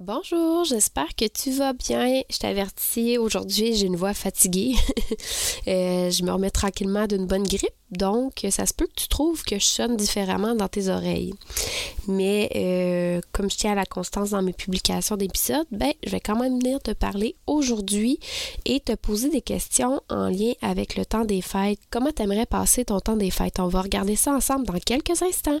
Bonjour, j'espère que tu vas bien. Je t'avertis, aujourd'hui j'ai une voix fatiguée. Euh, je me remets tranquillement d'une bonne grippe, donc ça se peut que tu trouves que je sonne différemment dans tes oreilles. Mais euh, comme je tiens à la constance dans mes publications d'épisodes, ben je vais quand même venir te parler aujourd'hui et te poser des questions en lien avec le temps des fêtes. Comment t'aimerais passer ton temps des fêtes? On va regarder ça ensemble dans quelques instants.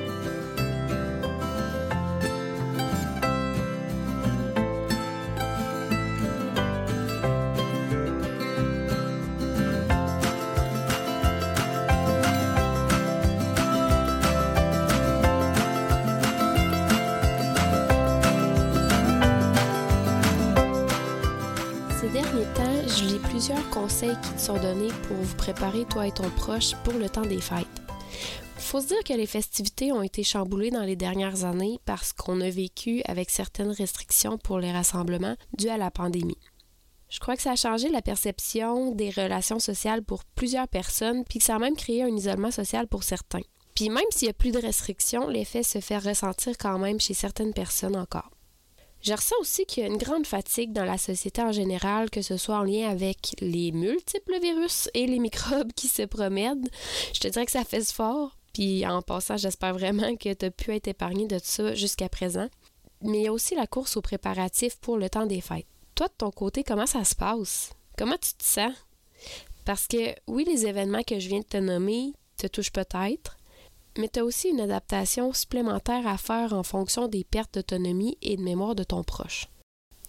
Conseils qui te sont donnés pour vous préparer, toi et ton proche, pour le temps des fêtes. Faut se dire que les festivités ont été chamboulées dans les dernières années parce qu'on a vécu avec certaines restrictions pour les rassemblements dues à la pandémie. Je crois que ça a changé la perception des relations sociales pour plusieurs personnes, puis que ça a même créé un isolement social pour certains. Puis même s'il n'y a plus de restrictions, l'effet se fait ressentir quand même chez certaines personnes encore. Je ressens aussi qu'il y a une grande fatigue dans la société en général, que ce soit en lien avec les multiples virus et les microbes qui se promènent. Je te dirais que ça fait fort. Puis en passant, j'espère vraiment que tu as pu être épargné de ça jusqu'à présent. Mais il y a aussi la course aux préparatifs pour le temps des fêtes. Toi, de ton côté, comment ça se passe? Comment tu te sens? Parce que oui, les événements que je viens de te nommer te touchent peut-être, mais tu as aussi une adaptation supplémentaire à faire en fonction des pertes d'autonomie et de mémoire de ton proche.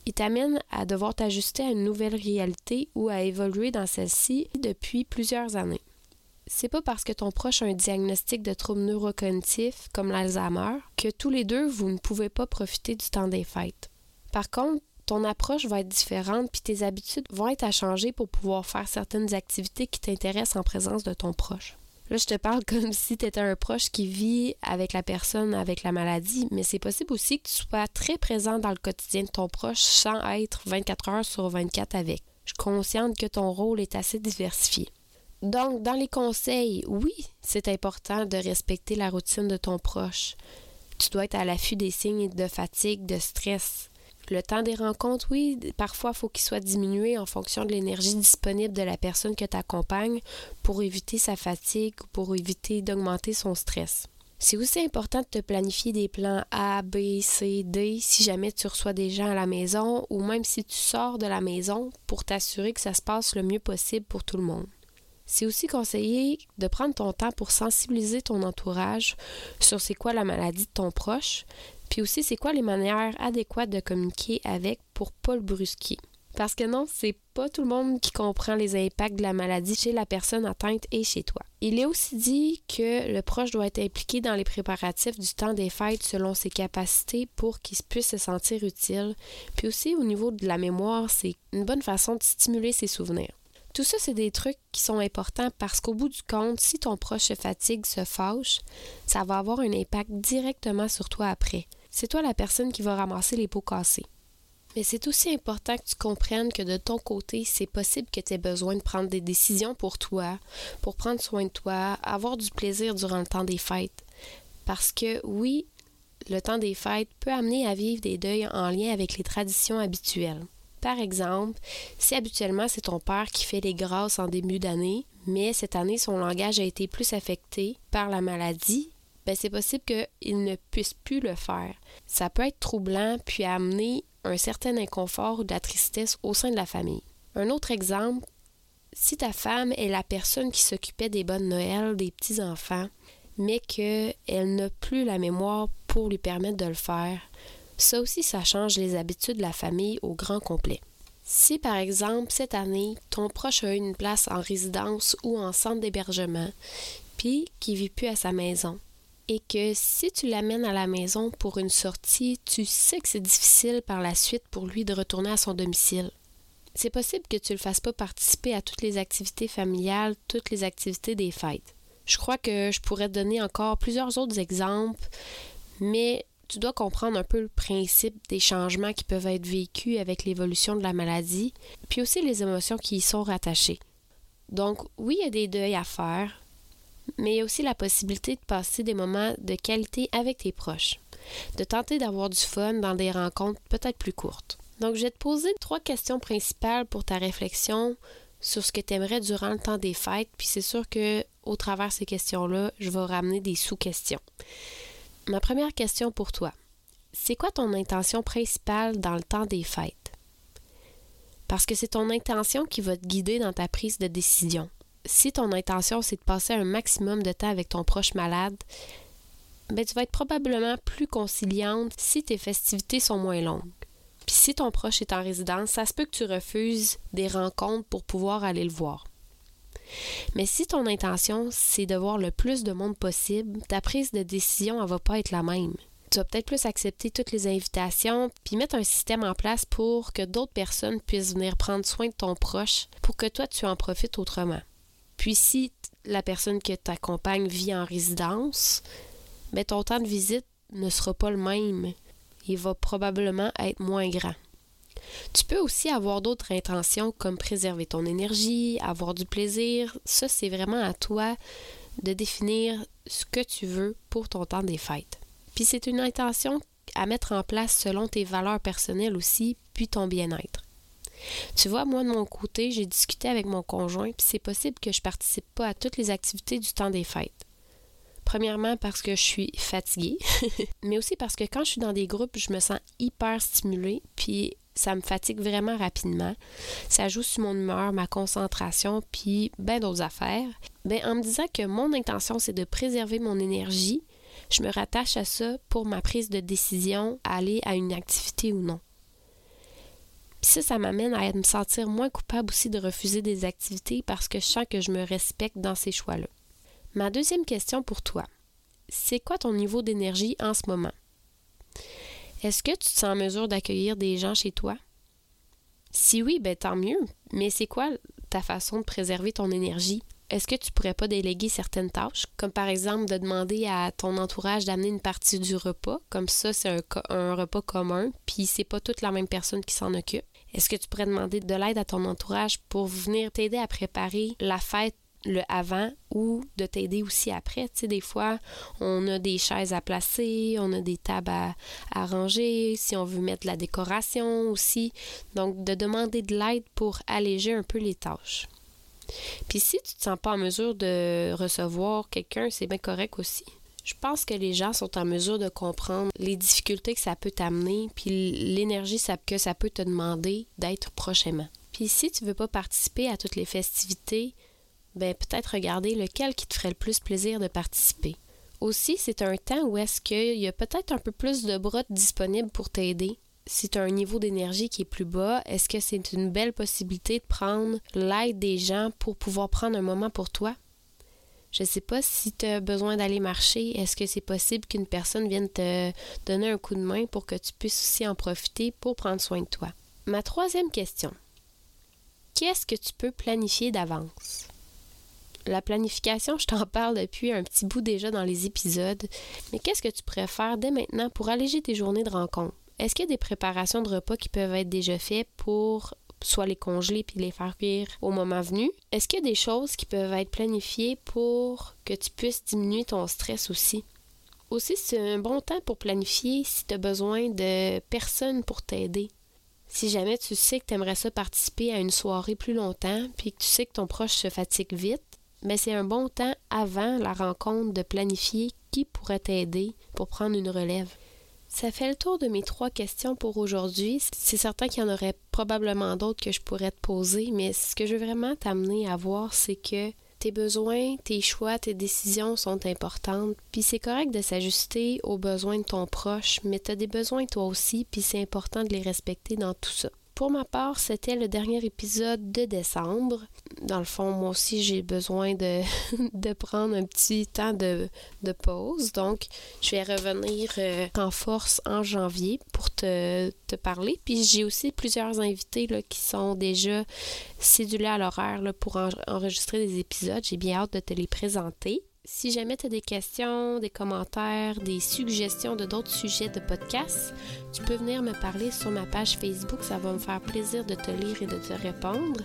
Il t'amène à devoir t'ajuster à une nouvelle réalité ou à évoluer dans celle-ci depuis plusieurs années. C'est pas parce que ton proche a un diagnostic de trouble neurocognitif comme l'Alzheimer que tous les deux vous ne pouvez pas profiter du temps des fêtes. Par contre, ton approche va être différente puis tes habitudes vont être à changer pour pouvoir faire certaines activités qui t'intéressent en présence de ton proche. Là, je te parle comme si tu étais un proche qui vit avec la personne avec la maladie, mais c'est possible aussi que tu sois très présent dans le quotidien de ton proche sans être 24 heures sur 24 avec. Je suis consciente que ton rôle est assez diversifié. Donc, dans les conseils, oui, c'est important de respecter la routine de ton proche. Tu dois être à l'affût des signes de fatigue, de stress. Le temps des rencontres, oui, parfois il faut qu'il soit diminué en fonction de l'énergie disponible de la personne que tu accompagnes pour éviter sa fatigue ou pour éviter d'augmenter son stress. C'est aussi important de te planifier des plans A, B, C, D si jamais tu reçois des gens à la maison ou même si tu sors de la maison pour t'assurer que ça se passe le mieux possible pour tout le monde. C'est aussi conseillé de prendre ton temps pour sensibiliser ton entourage sur c'est quoi la maladie de ton proche, puis aussi, c'est quoi les manières adéquates de communiquer avec pour pas le brusquer? Parce que non, c'est pas tout le monde qui comprend les impacts de la maladie chez la personne atteinte et chez toi. Il est aussi dit que le proche doit être impliqué dans les préparatifs du temps des fêtes selon ses capacités pour qu'il puisse se sentir utile. Puis aussi au niveau de la mémoire, c'est une bonne façon de stimuler ses souvenirs. Tout ça, c'est des trucs qui sont importants parce qu'au bout du compte, si ton proche se fatigue, se fâche, ça va avoir un impact directement sur toi après c'est toi la personne qui va ramasser les pots cassés. Mais c'est aussi important que tu comprennes que de ton côté, c'est possible que tu aies besoin de prendre des décisions pour toi, pour prendre soin de toi, avoir du plaisir durant le temps des fêtes. Parce que oui, le temps des fêtes peut amener à vivre des deuils en lien avec les traditions habituelles. Par exemple, si habituellement c'est ton père qui fait les grâces en début d'année, mais cette année son langage a été plus affecté par la maladie, ben c'est possible qu'il ne puisse plus le faire. Ça peut être troublant puis amener un certain inconfort ou de la tristesse au sein de la famille. Un autre exemple, si ta femme est la personne qui s'occupait des bonnes Noël des petits-enfants, mais qu'elle n'a plus la mémoire pour lui permettre de le faire, ça aussi, ça change les habitudes de la famille au grand complet. Si par exemple cette année, ton proche a eu une place en résidence ou en centre d'hébergement, puis qui vit plus à sa maison, et que si tu l'amènes à la maison pour une sortie, tu sais que c'est difficile par la suite pour lui de retourner à son domicile. c'est possible que tu ne le fasses pas participer à toutes les activités familiales, toutes les activités des fêtes. Je crois que je pourrais te donner encore plusieurs autres exemples, mais tu dois comprendre un peu le principe des changements qui peuvent être vécus avec l'évolution de la maladie, puis aussi les émotions qui y sont rattachées. Donc oui, il y a des deuils à faire, mais il y a aussi la possibilité de passer des moments de qualité avec tes proches, de tenter d'avoir du fun dans des rencontres peut-être plus courtes. Donc je vais te poser trois questions principales pour ta réflexion sur ce que tu aimerais durant le temps des fêtes, puis c'est sûr que au travers ces questions-là, je vais ramener des sous-questions. Ma première question pour toi. C'est quoi ton intention principale dans le temps des fêtes? Parce que c'est ton intention qui va te guider dans ta prise de décision. Si ton intention, c'est de passer un maximum de temps avec ton proche malade, ben, tu vas être probablement plus conciliante si tes festivités sont moins longues. Puis si ton proche est en résidence, ça se peut que tu refuses des rencontres pour pouvoir aller le voir. Mais si ton intention, c'est de voir le plus de monde possible, ta prise de décision, ne va pas être la même. Tu vas peut-être plus accepter toutes les invitations, puis mettre un système en place pour que d'autres personnes puissent venir prendre soin de ton proche, pour que toi, tu en profites autrement. Puis si la personne qui t'accompagne vit en résidence, ben ton temps de visite ne sera pas le même. Il va probablement être moins grand. Tu peux aussi avoir d'autres intentions comme préserver ton énergie, avoir du plaisir. Ça, c'est vraiment à toi de définir ce que tu veux pour ton temps des fêtes. Puis c'est une intention à mettre en place selon tes valeurs personnelles aussi, puis ton bien-être. Tu vois, moi de mon côté, j'ai discuté avec mon conjoint, puis c'est possible que je participe pas à toutes les activités du temps des fêtes. Premièrement parce que je suis fatiguée, mais aussi parce que quand je suis dans des groupes, je me sens hyper stimulée, puis ça me fatigue vraiment rapidement. Ça joue sur mon humeur, ma concentration, puis bien d'autres affaires. Ben, en me disant que mon intention, c'est de préserver mon énergie, je me rattache à ça pour ma prise de décision aller à une activité ou non. Puis ça, ça m'amène à me sentir moins coupable aussi de refuser des activités parce que je sens que je me respecte dans ces choix-là. Ma deuxième question pour toi, c'est quoi ton niveau d'énergie en ce moment? Est-ce que tu te sens en mesure d'accueillir des gens chez toi? Si oui, ben tant mieux. Mais c'est quoi ta façon de préserver ton énergie? Est-ce que tu pourrais pas déléguer certaines tâches, comme par exemple de demander à ton entourage d'amener une partie du repas, comme ça c'est un, repas commun, puis c'est pas toute la même personne qui s'en occupe? Est-ce que tu pourrais demander de l'aide à ton entourage pour venir t'aider à préparer la fête le avant ou de t'aider aussi après? Tu sais, des fois, on a des chaises à placer, on a des tables à, à ranger, si on veut mettre la décoration aussi. Donc, de demander de l'aide pour alléger un peu les tâches. Puis si tu te sens pas en mesure de recevoir quelqu'un, c'est bien correct aussi. Je pense que les gens sont en mesure de comprendre les difficultés que ça peut t'amener, puis l'énergie que ça peut te demander d'être prochainement. Puis si tu veux pas participer à toutes les festivités, ben peut-être regarder lequel qui te ferait le plus plaisir de participer. Aussi, c'est un temps où est-ce qu'il y a peut-être un peu plus de bras disponibles pour t'aider. Si tu as un niveau d'énergie qui est plus bas, est-ce que c'est une belle possibilité de prendre l'aide des gens pour pouvoir prendre un moment pour toi? Je ne sais pas si tu as besoin d'aller marcher. Est-ce que c'est possible qu'une personne vienne te donner un coup de main pour que tu puisses aussi en profiter pour prendre soin de toi? Ma troisième question. Qu'est-ce que tu peux planifier d'avance? la planification, je t'en parle depuis un petit bout déjà dans les épisodes. Mais qu'est-ce que tu préfères dès maintenant pour alléger tes journées de rencontre? Est-ce qu'il y a des préparations de repas qui peuvent être déjà faites pour soit les congeler puis les faire cuire au moment venu? Est-ce qu'il y a des choses qui peuvent être planifiées pour que tu puisses diminuer ton stress aussi? Aussi, c'est un bon temps pour planifier si tu as besoin de personnes pour t'aider. Si jamais tu sais que tu aimerais ça participer à une soirée plus longtemps, puis que tu sais que ton proche se fatigue vite, mais c'est un bon temps avant la rencontre de planifier qui pourrait t'aider pour prendre une relève. Ça fait le tour de mes trois questions pour aujourd'hui. C'est certain qu'il y en aurait probablement d'autres que je pourrais te poser, mais ce que je veux vraiment t'amener à voir, c'est que tes besoins, tes choix, tes décisions sont importantes, puis c'est correct de s'ajuster aux besoins de ton proche, mais tu as des besoins toi aussi, puis c'est important de les respecter dans tout ça. Pour ma part, c'était le dernier épisode de décembre. Dans le fond, moi aussi, j'ai besoin de, de prendre un petit temps de, de, pause. Donc, je vais revenir euh, en force en janvier pour te, te parler. Puis, j'ai aussi plusieurs invités là, qui sont déjà cédulés à l'horaire pour enregistrer des épisodes. J'ai bien hâte de te les présenter. Si jamais tu as des questions, des commentaires, des suggestions de d'autres sujets de podcast, tu peux venir me parler sur ma page Facebook. Ça va me faire plaisir de te lire et de te répondre.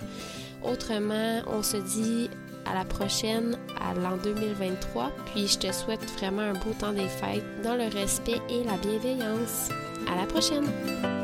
Autrement, on se dit à la prochaine, à l'an 2023. Puis je te souhaite vraiment un beau temps des fêtes dans le respect et la bienveillance. À la prochaine!